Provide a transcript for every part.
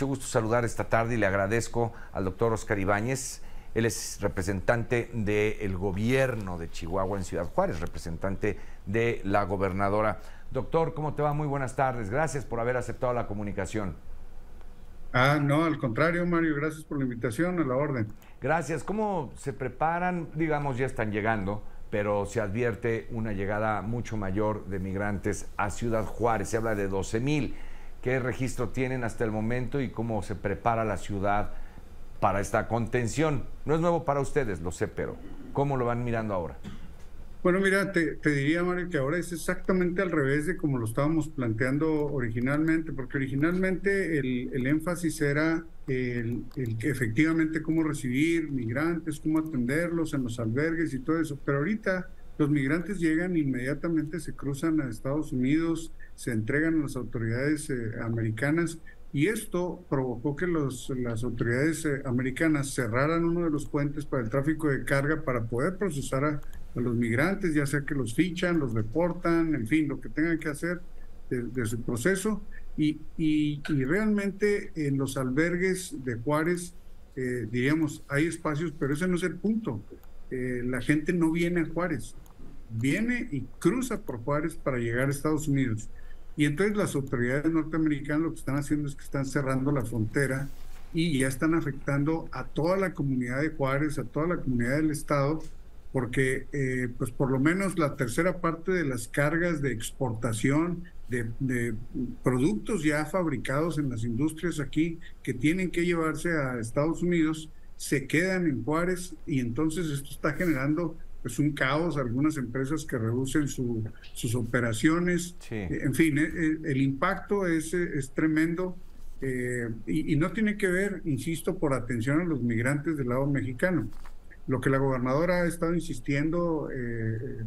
mucho gusto saludar esta tarde y le agradezco al doctor Oscar Ibáñez. Él es representante del gobierno de Chihuahua en Ciudad Juárez, representante de la gobernadora. Doctor, ¿cómo te va? Muy buenas tardes. Gracias por haber aceptado la comunicación. Ah, no, al contrario, Mario, gracias por la invitación, a la orden. Gracias. ¿Cómo se preparan? Digamos, ya están llegando, pero se advierte una llegada mucho mayor de migrantes a Ciudad Juárez. Se habla de 12 mil qué registro tienen hasta el momento y cómo se prepara la ciudad para esta contención. No es nuevo para ustedes, lo sé, pero ¿cómo lo van mirando ahora? Bueno, mira, te, diría, Mario, que ahora es exactamente al revés de como lo estábamos planteando originalmente, porque originalmente el, énfasis era el, el, efectivamente cómo recibir migrantes, cómo atenderlos en los albergues y todo eso, pero ahorita los migrantes llegan inmediatamente, se cruzan a Estados Unidos, se entregan a las autoridades eh, americanas y esto provocó que los, las autoridades eh, americanas cerraran uno de los puentes para el tráfico de carga para poder procesar a, los migrantes, ya sea que los fichan, los deportan, en fin, lo que tengan que hacer de, su proceso. Y, y, realmente en los albergues de Juárez, eh, diríamos, hay espacios, pero ese no es el punto. la gente no viene a Juárez, viene y cruza por Juárez para llegar a Estados Unidos. Y entonces las autoridades norteamericanas lo que están haciendo es que están cerrando la frontera y ya están afectando a toda la comunidad de Juárez, a toda la comunidad del estado, porque eh, pues por lo menos la tercera parte de las cargas de exportación de, productos ya fabricados en las industrias aquí que tienen que llevarse a Estados Unidos se quedan en Juárez y entonces esto está generando pues un caos, algunas empresas que reducen sus operaciones, eh, en fin, eh, eh, el, impacto es, es tremendo y, no tiene que ver, insisto, por atención a los migrantes del lado mexicano. Lo que la gobernadora ha estado insistiendo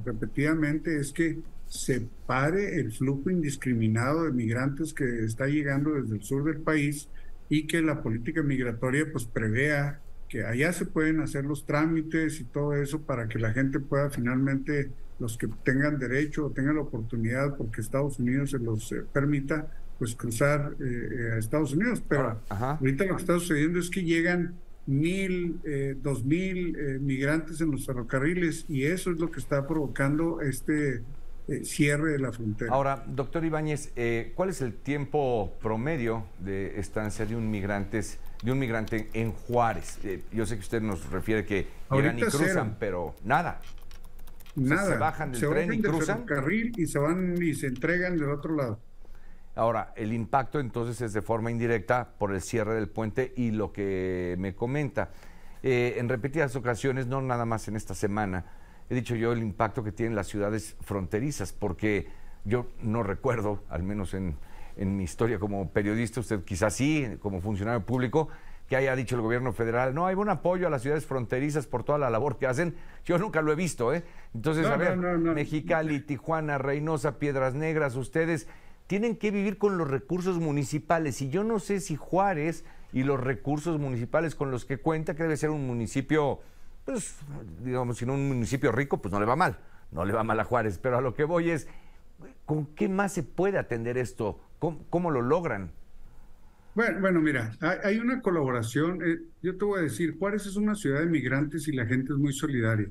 repetidamente es que se pare el flujo indiscriminado de migrantes que está llegando desde el sur del país y que la política migratoria pues prevea que allá se pueden hacer los trámites y todo eso para que la gente pueda finalmente, los que tengan derecho o tengan la oportunidad, porque Estados Unidos se los eh, permita, pues cruzar eh, eh, a Estados Unidos. Pero ahorita lo que está sucediendo es que llegan mil, dos mil migrantes en los ferrocarriles y eso es lo que está provocando este cierre de la frontera. Ahora, doctor Ibáñez, ¿cuál es el tiempo promedio de estancia de un migrante? De un migrante en Juárez. Eh, yo sé que usted nos refiere que llegan y cruzan, pero nada. Nada. se bajan del tren y cruzan. carril y se van y se entregan del otro lado. Ahora, el impacto entonces es de forma indirecta por el cierre del puente y lo que me comenta. Eh, en repetidas ocasiones, no nada más en esta semana, he dicho yo el impacto que tienen las ciudades fronterizas, porque yo no recuerdo, al menos en, en mi historia como periodista, usted quizás sí, como funcionario público, que haya dicho el gobierno federal, no, hay un apoyo a las ciudades fronterizas por toda la labor que hacen. Yo nunca lo he visto, ¿eh? Entonces, a ver, Mexicali, Tijuana, Reynosa, Piedras Negras, ustedes tienen que vivir con los recursos municipales. Y yo no sé si Juárez y los recursos municipales con los que cuenta, que debe ser un municipio, pues, digamos, si no un municipio rico, pues no le va mal. No le va mal a Juárez. Pero a lo que voy es, ¿con qué más se puede atender esto? ¿Cómo, lo logran? Bueno, bueno, mira, hay, una colaboración. Eh, yo te voy a decir, Juárez es una ciudad de migrantes y la gente es muy solidaria.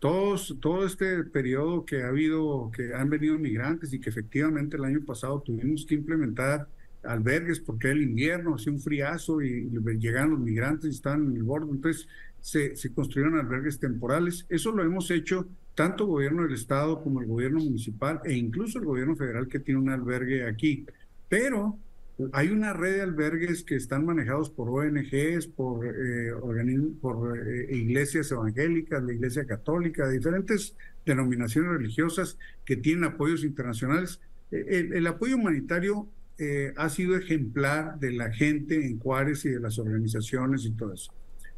Todos, todo este periodo que ha habido, que han venido migrantes y que efectivamente el año pasado tuvimos que implementar albergues porque el invierno, hacía un friazo y, llegaron los migrantes y estaban en el borde. Entonces se, se construyeron albergues temporales. Eso lo hemos hecho tanto el gobierno del estado como el gobierno municipal e incluso el gobierno federal que tiene un albergue aquí. Pero hay una red de albergues que están manejados por ONGs, por, eh, por eh, iglesias evangélicas, la Iglesia Católica, diferentes denominaciones religiosas que tienen apoyos internacionales. Eh, el, apoyo humanitario ha sido ejemplar de la gente en Juárez y de las organizaciones y todo eso.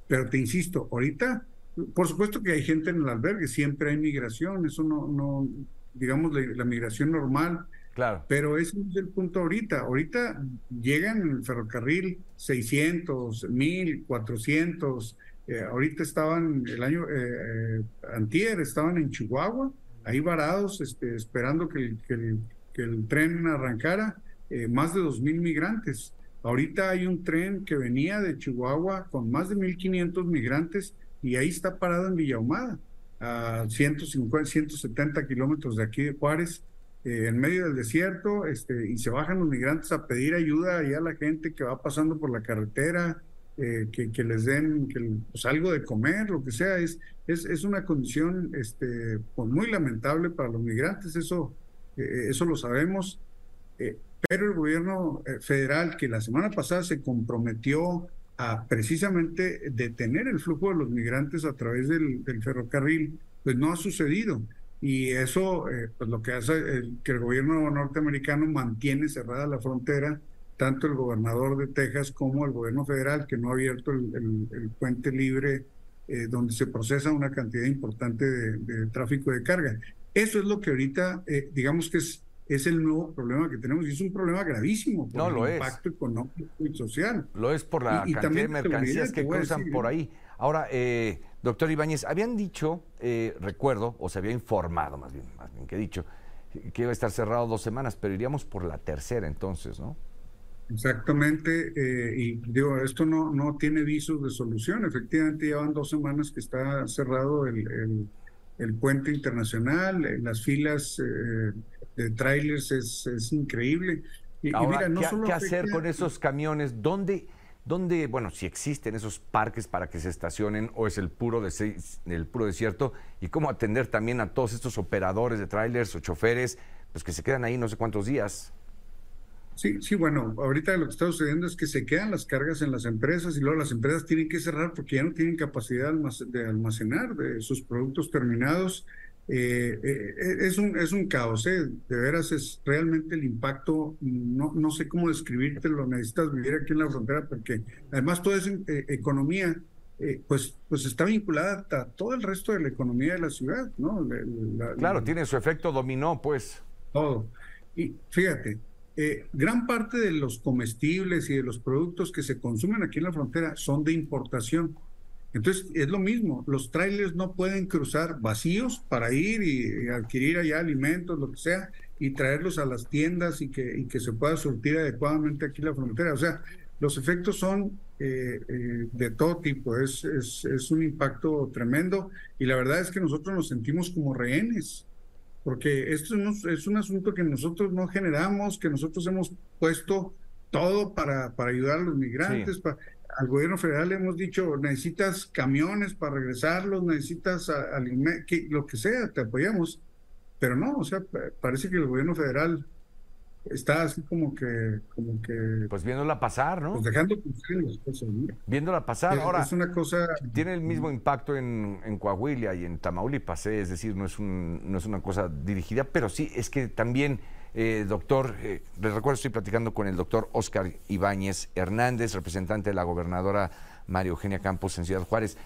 Pero te insisto, ahorita, por supuesto que hay gente en el albergue, siempre hay migración, eso no, no digamos, la migración normal Claro. Pero ese es el punto ahorita. Ahorita llegan en el ferrocarril 600, 1000, 400. ahorita estaban, el año eh, eh, antier, estaban en Chihuahua, ahí varados, este, esperando que el, que el, tren arrancara, eh, más de 2.000 migrantes. Ahorita hay un tren que venía de Chihuahua con más de 1.500 migrantes y ahí está parado en Villahumada, a 150, 170 kilómetros de aquí de Juárez, eh, en medio del desierto, este, y se bajan los migrantes a pedir ayuda allá a la gente que va pasando por la carretera, eh, que, les den pues, algo de comer, lo que sea. Es, es, es una condición este, pues, muy lamentable para los migrantes, eso, eh, eso lo sabemos. pero el gobierno federal, que la semana pasada se comprometió a precisamente detener el flujo de los migrantes a través del, ferrocarril, pues no ha sucedido. Y eso, pues lo que hace que el gobierno norteamericano mantiene cerrada la frontera, tanto el gobernador de Texas como el gobierno federal, que no ha abierto el, puente libre eh, donde se procesa una cantidad importante de, tráfico de carga. Eso es lo que ahorita, eh, digamos que es, es el nuevo problema que tenemos y es un problema gravísimo por el impacto económico y social. Lo es por la cantidad de mercancías que cruzan por ahí. Ahora, eh, doctor Ibáñez, habían dicho, recuerdo, o se había informado más bien, más bien que dicho, que iba a estar cerrado dos semanas, pero iríamos por la tercera entonces, ¿no? Exactamente, eh, y digo, esto no, no tiene visos de solución. Efectivamente, llevan dos semanas que está cerrado el, el, puente internacional, eh, las filas eh, de trailers es, es increíble. Y, mira, no ¿qué, solo ¿qué hacer con esos camiones? ¿Dónde, ¿Dónde, bueno, si existen esos parques para que se estacionen o es el puro, de, el puro desierto? ¿Y cómo atender también a todos estos operadores de trailers o choferes pues que se quedan ahí no sé cuántos días? Sí, sí, bueno, ahorita lo que está sucediendo es que se quedan las cargas en las empresas y luego las empresas tienen que cerrar porque ya no tienen capacidad de almacenar de sus productos terminados. Eh, eh, es, un, es un caos, ¿eh? de veras es realmente el impacto, no, no sé cómo describírtelo, necesitas vivir aquí en la frontera porque además toda esa economía pues, pues está vinculada a todo el resto de la economía de la ciudad, ¿no? claro, tiene su efecto dominó, pues. Todo. Y fíjate, eh, gran parte de los comestibles y de los productos que se consumen aquí en la frontera son de importación. Entonces, es lo mismo, los trailers no pueden cruzar vacíos para ir y, adquirir allá alimentos, lo que sea, y traerlos a las tiendas y que, y que se pueda surtir adecuadamente aquí la frontera. O sea, los efectos son eh, eh, de todo tipo, es, es, es un impacto tremendo y la verdad es que nosotros nos sentimos como rehenes porque esto es un asunto que nosotros no generamos, que nosotros hemos puesto todo para, para ayudar a los migrantes. Al gobierno federal le hemos dicho, necesitas camiones para regresarlos, necesitas lo que sea, te apoyamos. Pero no, o sea, parece que el gobierno federal está así como que, como que. Pues viéndola pasar, ¿no? Pues dejando las cosas. Viéndola pasar. Ahora. Es una cosa. Tiene el mismo impacto en, en Coahuila y en Tamaulipas, ¿eh? es decir, no es, un, no es una cosa dirigida, pero sí es que también. Eh, doctor, eh, les recuerdo, estoy platicando con el doctor Oscar Ibáñez Hernández, representante de la gobernadora María Eugenia Campos en Ciudad Juárez.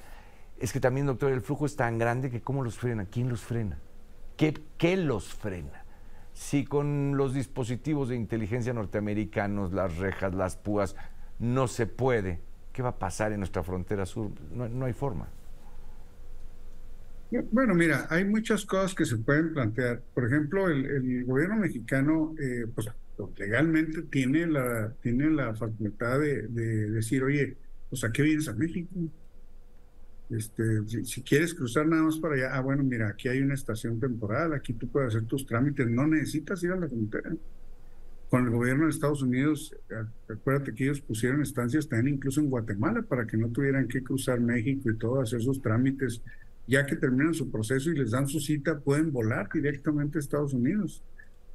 Es que también, doctor, el flujo es tan grande que ¿cómo los frena? ¿Quién los frena? ¿Qué, qué los frena? si con los dispositivos de inteligencia norteamericanos, las rejas, las púas, no se puede, ¿qué va a pasar en nuestra frontera sur? No, hay forma. Bueno, mira, hay muchas cosas que se pueden plantear. Por ejemplo, el, gobierno mexicano, eh, pues legalmente tiene la, tiene la facultad de, de decir, oye, pues a qué vienes a México? Este, si, quieres cruzar nada más para allá, ah, bueno, mira, aquí hay una estación temporal, aquí tú puedes hacer tus trámites, no necesitas ir a la frontera. Con el gobierno de Estados Unidos, acuérdate que ellos pusieron estancias también incluso en Guatemala para que no tuvieran que cruzar México y todo, hacer sus trámites. Ya que terminan su proceso y les dan su cita, pueden volar directamente a Estados Unidos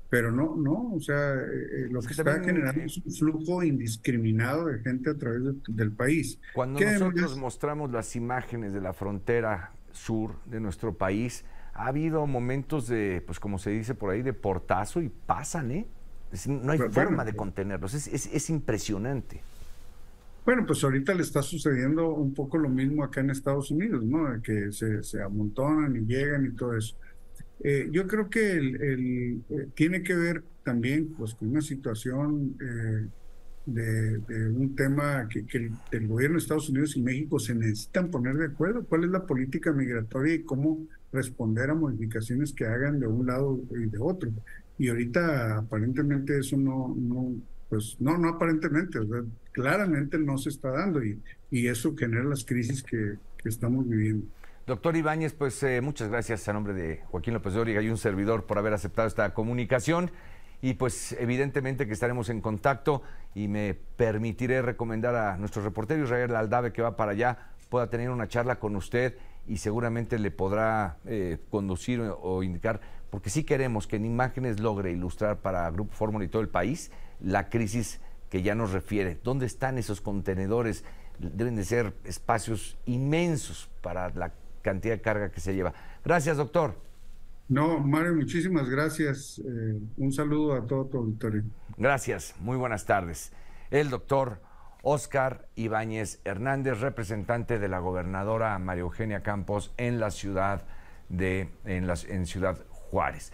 pero no, no, o sea, eh, eh, lo que, está generando es un flujo indiscriminado de gente a través del país. Cuando nosotros mostramos las imágenes de la frontera sur de nuestro país, ha habido momentos de, pues como se dice por ahí, de portazo y pasan, ¿eh? no hay forma de contenerlos, es, es, impresionante. Bueno, pues ahorita le está sucediendo un poco lo mismo acá en Estados Unidos, ¿no? Que se, se amontonan y llegan y todo eso. Eh, yo creo que el, eh, tiene que ver también pues, con una situación eh, de, un tema que, el, gobierno de Estados Unidos y México se necesitan poner de acuerdo. ¿Cuál es la política migratoria y cómo responder a modificaciones que hagan de un lado y de otro? Y ahorita aparentemente eso no, no, pues no, no aparentemente, claramente no se está dando y, y eso genera las crisis que, estamos viviendo. Doctor Ibáñez, pues eh, muchas gracias a nombre de Joaquín López Dóriga y un servidor por haber aceptado esta comunicación. Y pues evidentemente que estaremos en contacto y me permitiré recomendar a nuestro reportero Israel Aldave que va para allá, pueda tener una charla con usted y seguramente le podrá eh, conducir o, indicar, porque sí queremos que en imágenes logre ilustrar para Grupo Fórmula y todo el país la crisis que ya nos refiere. ¿Dónde están esos contenedores? Deben de ser espacios inmensos para la cantidad de carga que se lleva. Gracias, doctor. No, Mario, muchísimas gracias. Eh, un saludo a todo tu auditorio. Gracias, muy buenas tardes. El doctor Oscar Ibáñez Hernández, representante de la gobernadora María Eugenia Campos en la ciudad de en, las, en Ciudad Juárez.